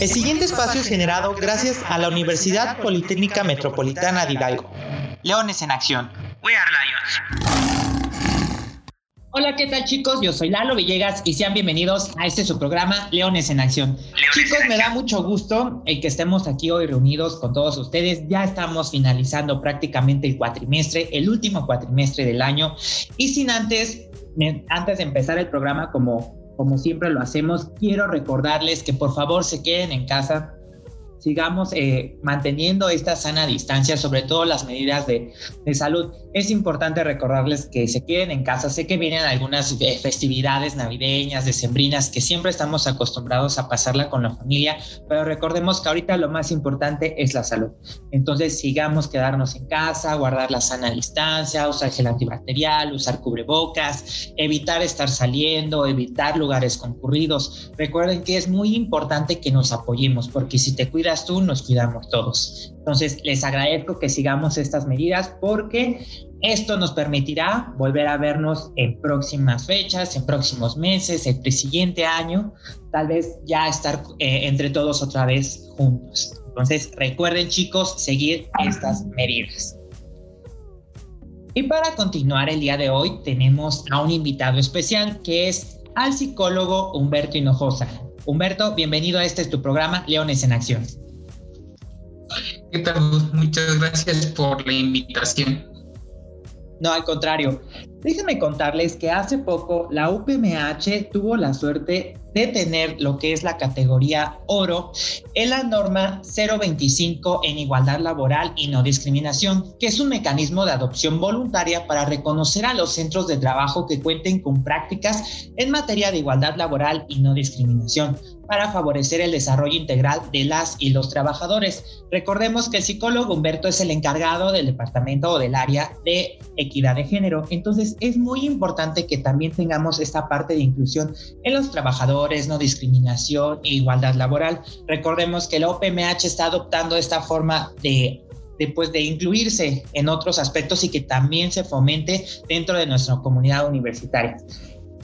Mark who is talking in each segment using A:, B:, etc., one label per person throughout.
A: El siguiente espacio es generado gracias a la Universidad Politécnica Metropolitana de Hidalgo. Leones en acción. We are
B: Lions. Hola, ¿qué tal chicos? Yo soy Lalo Villegas y sean bienvenidos a este su programa Leones en Acción. chicos, me da mucho gusto el que estemos aquí hoy reunidos con todos ustedes. Ya estamos finalizando prácticamente el cuatrimestre, el último cuatrimestre del año. Y sin antes, antes de empezar el programa, como como siempre lo hacemos, quiero recordarles que por favor se queden en casa, sigamos eh, manteniendo esta sana distancia, sobre todo las medidas de, de, salud. Es importante recordarles que se queden en casa. Sé que vienen algunas eh, festividades navideñas, decembrinas, que siempre estamos acostumbrados a pasarla con la familia, pero recordemos que ahorita lo más importante es la salud. Entonces sigamos quedarnos en casa, guardar la sana distancia, usar gel antibacterial, usar cubrebocas, evitar estar saliendo, evitar lugares concurridos. Recuerden que es muy importante que nos apoyemos, porque si te cuidas tú, nos cuidamos todos. Entonces, les agradezco que sigamos estas medidas porque esto nos permitirá volver a vernos en próximas fechas, en próximos meses, el siguiente año, tal vez ya estar eh, entre todos otra vez juntos. Entonces, recuerden chicos, seguir estas medidas. Y para continuar el día de hoy tenemos a un invitado especial que es al psicólogo Humberto Hinojosa. Humberto, bienvenido a este es tu programa Leones en Acción.
C: ¿Qué tal? Muchas gracias por la invitación.
B: No, al contrario. Déjenme contarles que hace poco la UPMH tuvo la suerte de tener lo que es la categoría oro en la norma 025 en igualdad laboral y no discriminación, que es un mecanismo de adopción voluntaria para reconocer a los centros de trabajo que cuenten con prácticas en materia de igualdad laboral y no discriminación para favorecer el desarrollo integral de las y los trabajadores. Recordemos que el psicólogo Humberto es el encargado del departamento o del área de equidad de género, entonces es muy importante que también tengamos esta parte de inclusión en los trabajadores, no discriminación e igualdad laboral. Recordemos que la OPMH está adoptando esta forma de después de incluirse en otros aspectos y que también se fomente dentro de nuestra comunidad universitaria.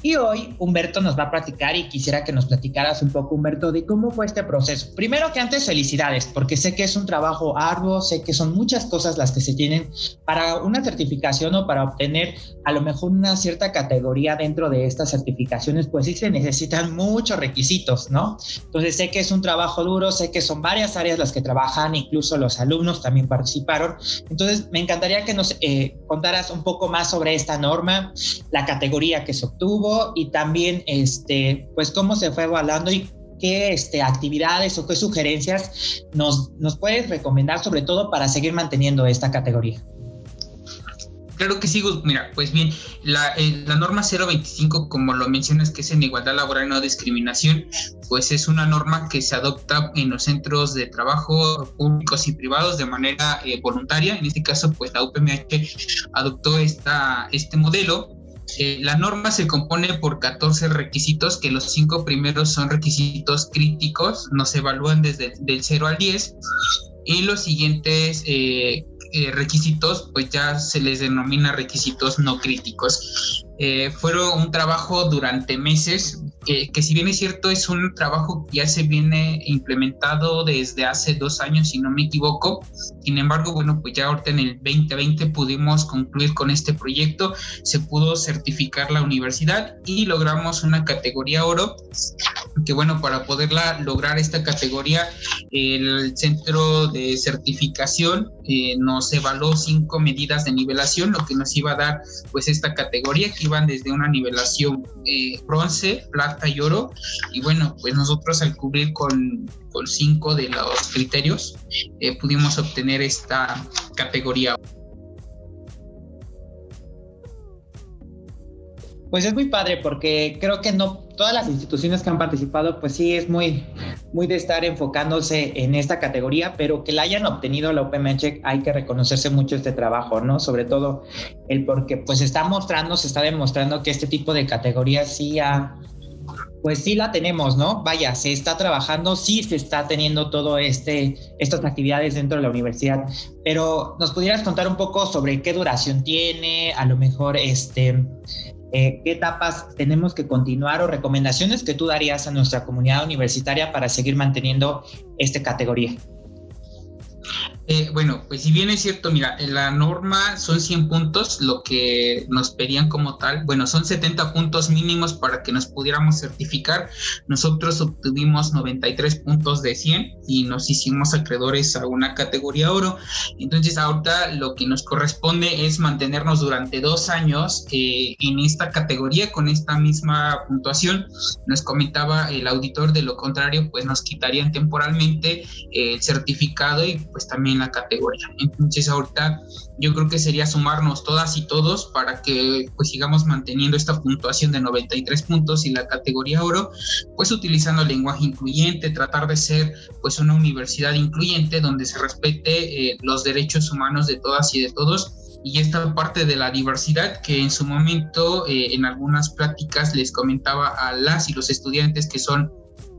B: Y hoy Humberto nos va a platicar y quisiera que nos platicaras un poco, Humberto, de cómo fue este proceso. Primero que antes, felicidades, porque sé que es un trabajo arduo, sé que son muchas cosas las que se tienen para una certificación o para obtener a lo mejor una cierta categoría dentro de estas certificaciones, pues sí se necesitan muchos requisitos, ¿no? Entonces sé que es un trabajo duro, sé que son varias áreas las que trabajan, incluso los alumnos también participaron. Entonces me encantaría que nos eh, contaras un poco más sobre esta norma, la categoría que se obtuvo y también este, pues cómo se fue evaluando y qué este, actividades o qué sugerencias nos, nos puedes recomendar sobre todo para seguir manteniendo esta categoría.
C: Claro que sí, mira, pues bien, la, eh, la, norma 025, como lo mencionas, que es en igualdad laboral y no discriminación, pues es una norma que se adopta en los centros de trabajo públicos y privados de manera eh, voluntaria. En este caso, pues la UPMH adoptó esta, este modelo eh, la norma se compone por 14 requisitos, que los cinco primeros son requisitos críticos, nos evalúan desde el 0 al 10, y los siguientes eh, eh, requisitos, pues ya se les denomina requisitos no críticos. Eh, fueron un trabajo durante meses, que si bien es cierto es un trabajo que ya se viene implementado desde hace dos años, si no me equivoco. Sin embargo, bueno, pues ya ahorita en el 2020 pudimos concluir con este proyecto, se pudo certificar la universidad y logramos una categoría oro, que bueno, para poderla lograr esta categoría, el centro de certificación eh, nos evaluó cinco medidas de nivelación, lo que nos iba a dar pues esta categoría que iban desde una nivelación eh, bronce, plata y. Y bueno, pues nosotros al cubrir con, con cinco de los criterios eh, pudimos obtener esta categoría.
B: Pues es muy padre porque creo que no todas las instituciones que han participado, pues sí es muy, muy de estar enfocándose en esta categoría, pero que la hayan obtenido la UPMH hay que reconocerse mucho este trabajo, ¿no? Sobre todo el porque pues está mostrando, se está demostrando que este tipo de categorías sí ha, pues sí la tenemos, ¿no? Vaya, se está trabajando, sí se está teniendo todo este, estas actividades dentro de la universidad, pero nos pudieras contar un poco sobre qué duración tiene, a lo mejor este eh, qué etapas tenemos que continuar o recomendaciones que tú darías a nuestra comunidad universitaria para seguir manteniendo esta categoría.
C: Eh, bueno, pues si bien es cierto, mira, la norma son 100 puntos, lo que nos pedían como tal, bueno, son 70 puntos mínimos para que nos pudiéramos certificar. Nosotros obtuvimos 93 puntos de 100 y nos hicimos acreedores a una categoría oro. Entonces ahorita lo que nos corresponde es mantenernos durante dos años eh, en esta categoría con esta misma puntuación. Nos comentaba el auditor, de lo contrario, pues nos quitarían temporalmente el certificado y pues también la categoría. Entonces ahorita yo creo que sería sumarnos todas y todos para que pues sigamos manteniendo esta puntuación de 93 puntos y la categoría oro, pues utilizando el lenguaje incluyente, tratar de ser pues una universidad incluyente donde se respete eh, los derechos humanos de todas y de todos y esta parte de la diversidad que en su momento eh, en algunas prácticas les comentaba a las y los estudiantes que son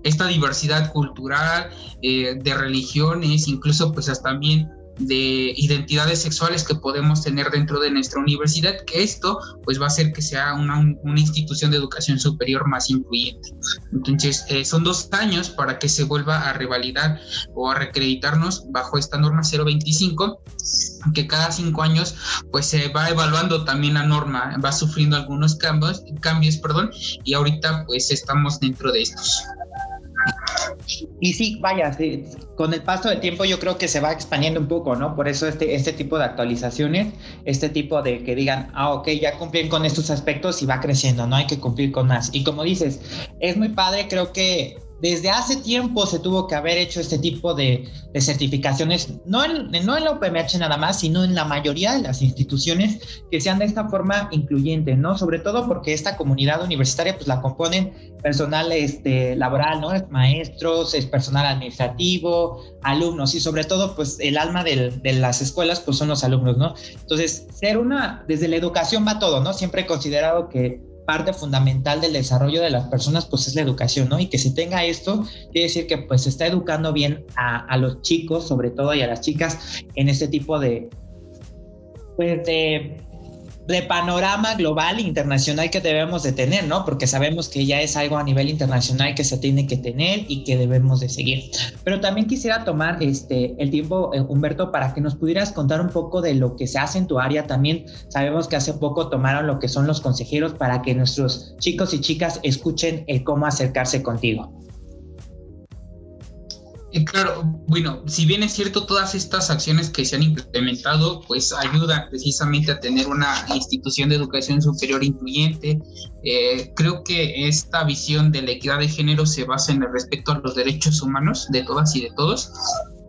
C: esta diversidad cultural, eh, de religiones, incluso pues hasta también de identidades sexuales que podemos tener dentro de nuestra universidad, que esto pues va a hacer que sea una, institución de educación superior más incluyente. Entonces, eh, son dos años para que se vuelva a revalidar o a reacreditarnos bajo esta norma 025, que cada cinco años pues se va evaluando también la norma, va sufriendo algunos cambios, cambios perdón, y ahorita pues estamos dentro de estos.
B: Y sí, vaya, con el paso del tiempo yo creo que se va expandiendo un poco, ¿no? Por eso este, este tipo de actualizaciones, este tipo de que digan, ah, ok, ya cumplen con estos aspectos y va creciendo, ¿no? Hay que cumplir con más. Y como dices, es muy padre, creo que desde hace tiempo se tuvo que haber hecho este tipo de, certificaciones, no en, no en la UPMH nada más, sino en la mayoría de las instituciones que sean de esta forma incluyente, ¿no? Sobre todo porque esta comunidad universitaria pues la componen personal este, laboral, ¿no? Maestros, es personal administrativo, alumnos y sobre todo pues el alma de las escuelas pues son los alumnos, ¿no? Entonces, ser una, desde la educación va todo, ¿no? Siempre he considerado que parte fundamental del desarrollo de las personas pues es la educación, ¿no? Y que se tenga esto, quiere decir que pues se está educando bien a, a los chicos, sobre todo, y a las chicas en este tipo de, pues de de panorama global internacional que debemos de tener, ¿no? Porque sabemos que ya es algo a nivel internacional que se tiene que tener y que debemos de seguir. Pero también quisiera tomar este, el tiempo, eh, Humberto, para que nos pudieras contar un poco de lo que se hace en tu área. También sabemos que hace poco tomaron lo que son los consejeros para que nuestros chicos y chicas escuchen el cómo acercarse contigo.
C: Claro, bueno, si bien es cierto, todas estas acciones que se han implementado, pues ayudan precisamente a tener una institución de educación superior incluyente. Eh, creo que esta visión de la equidad de género se basa en el respeto a los derechos humanos de todas y de todos.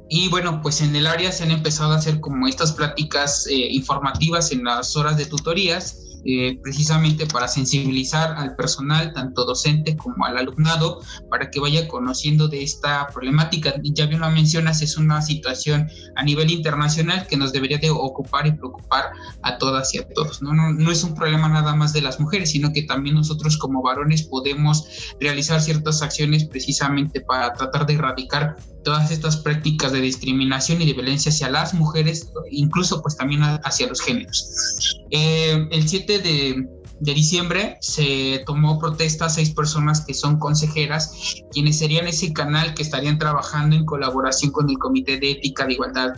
C: Y bueno, pues en el área se han empezado a hacer como estas pláticas eh, informativas en las horas de tutorías eh, precisamente para sensibilizar al personal, tanto docente como al alumnado, para que vaya conociendo de esta problemática. Ya bien lo mencionas, es una situación a nivel internacional que nos debería de ocupar y preocupar a todas y a todos. No, no, no es un problema nada más de las mujeres, sino que también nosotros como varones podemos realizar ciertas acciones precisamente para tratar de erradicar todas estas prácticas de discriminación y de violencia hacia las mujeres, incluso pues también hacia los géneros. Eh, el 7 de, de diciembre se tomó protesta a seis personas que son consejeras, quienes serían ese canal que estarían trabajando en colaboración con el Comité de Ética de Igualdad,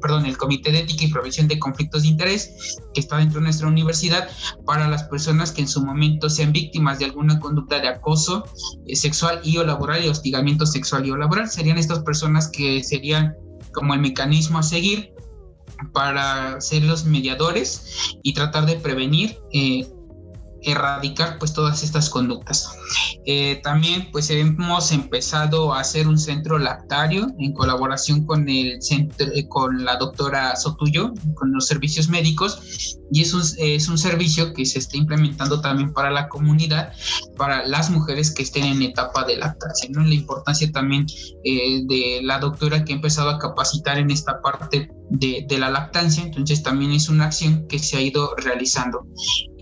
C: perdón, el Comité de Ética y Prevención de Conflictos de Interés, que está dentro de nuestra universidad, para las personas que en su momento sean víctimas de alguna conducta de acoso eh, sexual y o laboral y hostigamiento sexual y o laboral. Serían estas personas que serían como el mecanismo a seguir para ser los mediadores y tratar de prevenir eh, erradicar pues todas estas conductas. Eh, también pues hemos empezado a hacer un centro lactario en colaboración con el centro, eh, con la doctora Sotuyo, con los servicios médicos y es un, es un servicio que se está implementando también para la comunidad, para las mujeres que estén en etapa de lactancia. ¿no? La importancia también eh, de la doctora que ha empezado a capacitar en esta parte de, de la lactancia, entonces también es una acción que se ha ido realizando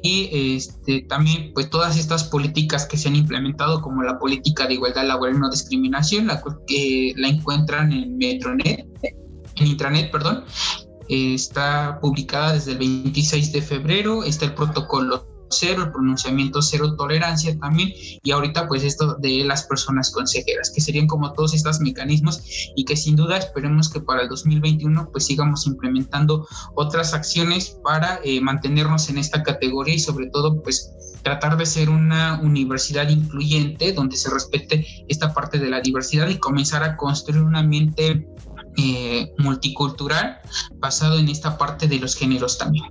C: y este, también pues todas estas políticas que se han implementado como la política de igualdad laboral y no discriminación, la que la encuentran en Metronet, en intranet, perdón, está publicada desde el 26 de febrero, está el protocolo cero, el pronunciamiento cero tolerancia también, y ahorita pues esto de las personas consejeras, que serían como todos estos mecanismos y que sin duda esperemos que para el 2021 pues sigamos implementando otras acciones para eh, mantenernos en esta categoría y sobre todo pues tratar de ser una universidad incluyente donde se respete esta parte de la diversidad y comenzar a construir un ambiente eh, multicultural basado en esta parte de los géneros también.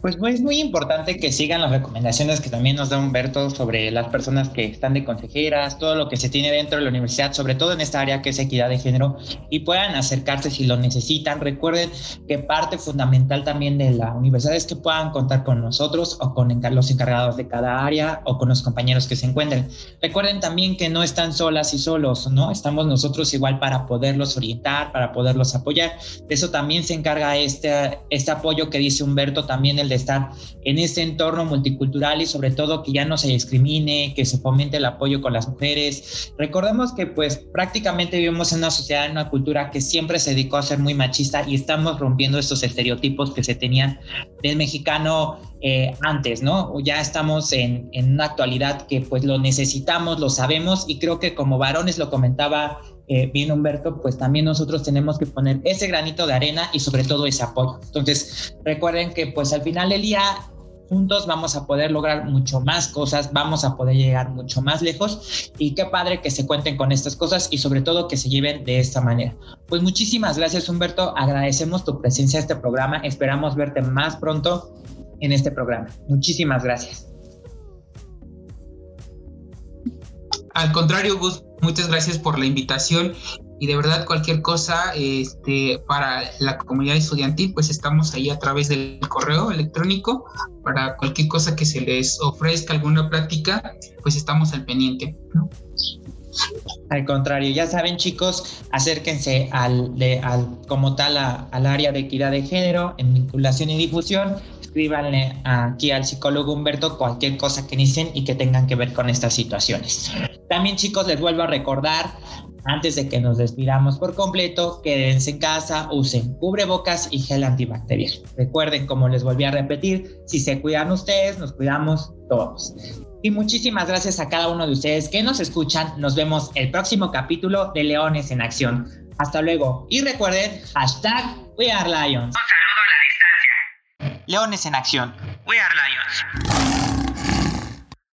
B: Pues, es muy importante que sigan las recomendaciones que también nos da Humberto sobre las personas que están de consejeras, todo lo que se tiene dentro de la universidad, sobre todo en esta área que es equidad de género, y puedan acercarse si lo necesitan. Recuerden que parte fundamental también de la universidad es que puedan contar con nosotros o con los encargados de cada área o con los compañeros que se encuentren. Recuerden también que no están solas y solos, ¿no? Estamos nosotros igual para poderlos orientar, para poderlos apoyar. De eso también se encarga este, este apoyo que dice Humberto, también el de estar en este entorno multicultural y sobre todo que ya no se discrimine, que se fomente el apoyo con las mujeres. Recordemos que pues prácticamente vivimos en una sociedad, en una cultura que siempre se dedicó a ser muy machista y estamos rompiendo estos estereotipos que se tenían del mexicano eh, antes, ¿no? Ya estamos en, en una actualidad que pues lo necesitamos, lo sabemos y creo que como varones lo comentaba eh, bien Humberto, pues también nosotros tenemos que poner ese granito de arena y sobre todo ese apoyo. Entonces, recuerden que pues al final del día juntos vamos a poder lograr mucho más cosas, vamos a poder llegar mucho más lejos y qué padre que se cuenten con estas cosas y sobre todo que se lleven de esta manera. Pues muchísimas gracias Humberto, agradecemos tu presencia en este programa, esperamos verte más pronto en este programa. Muchísimas gracias.
C: Al contrario, Gus, muchas gracias por la invitación. Y de verdad cualquier cosa este, para la comunidad estudiantil, pues estamos ahí a través del correo electrónico. Para cualquier cosa que se les ofrezca, alguna plática, pues estamos al pendiente.
B: Al contrario, ya saben chicos, acérquense al, al como tal al área de equidad de género en vinculación y difusión escríbanle aquí al psicólogo Humberto cualquier cosa que dicen y que tengan que ver con estas situaciones. También chicos, les vuelvo a recordar, antes de que nos despidamos por completo, quédense en casa, usen cubrebocas y gel antibacterial. Recuerden, como les volví a repetir, si se cuidan ustedes, nos cuidamos todos. Y muchísimas gracias a cada uno de ustedes que nos escuchan. Nos vemos el próximo capítulo de Leones en Acción. Hasta luego. Y recuerden, hashtag We Are Lions.
A: Leones en Acción. We are Lions.